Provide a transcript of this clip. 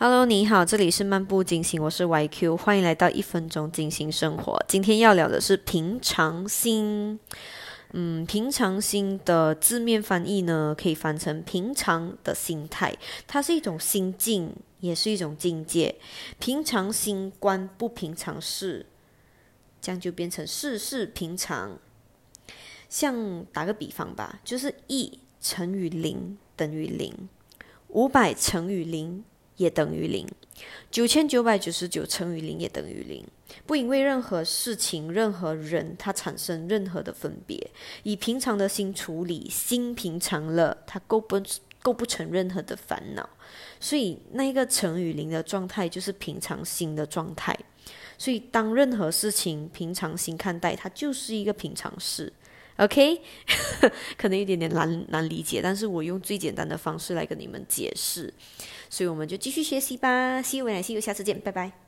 Hello，你好，这里是漫步金星，我是 YQ，欢迎来到一分钟金星生活。今天要聊的是平常心。嗯，平常心的字面翻译呢，可以翻成平常的心态，它是一种心境，也是一种境界。平常心观不平常事，这样就变成事事平常。像打个比方吧，就是一乘以零等于零，五百乘以零。也等于零，九千九百九十九乘以零也等于零。不因为任何事情、任何人，它产生任何的分别。以平常的心处理，心平常了，它构不构不成任何的烦恼。所以，那个乘以零的状态，就是平常心的状态。所以，当任何事情平常心看待，它就是一个平常事。OK，可能有点点难难理解，但是我用最简单的方式来跟你们解释，所以我们就继续学习吧。See you，see you，下次见，拜拜。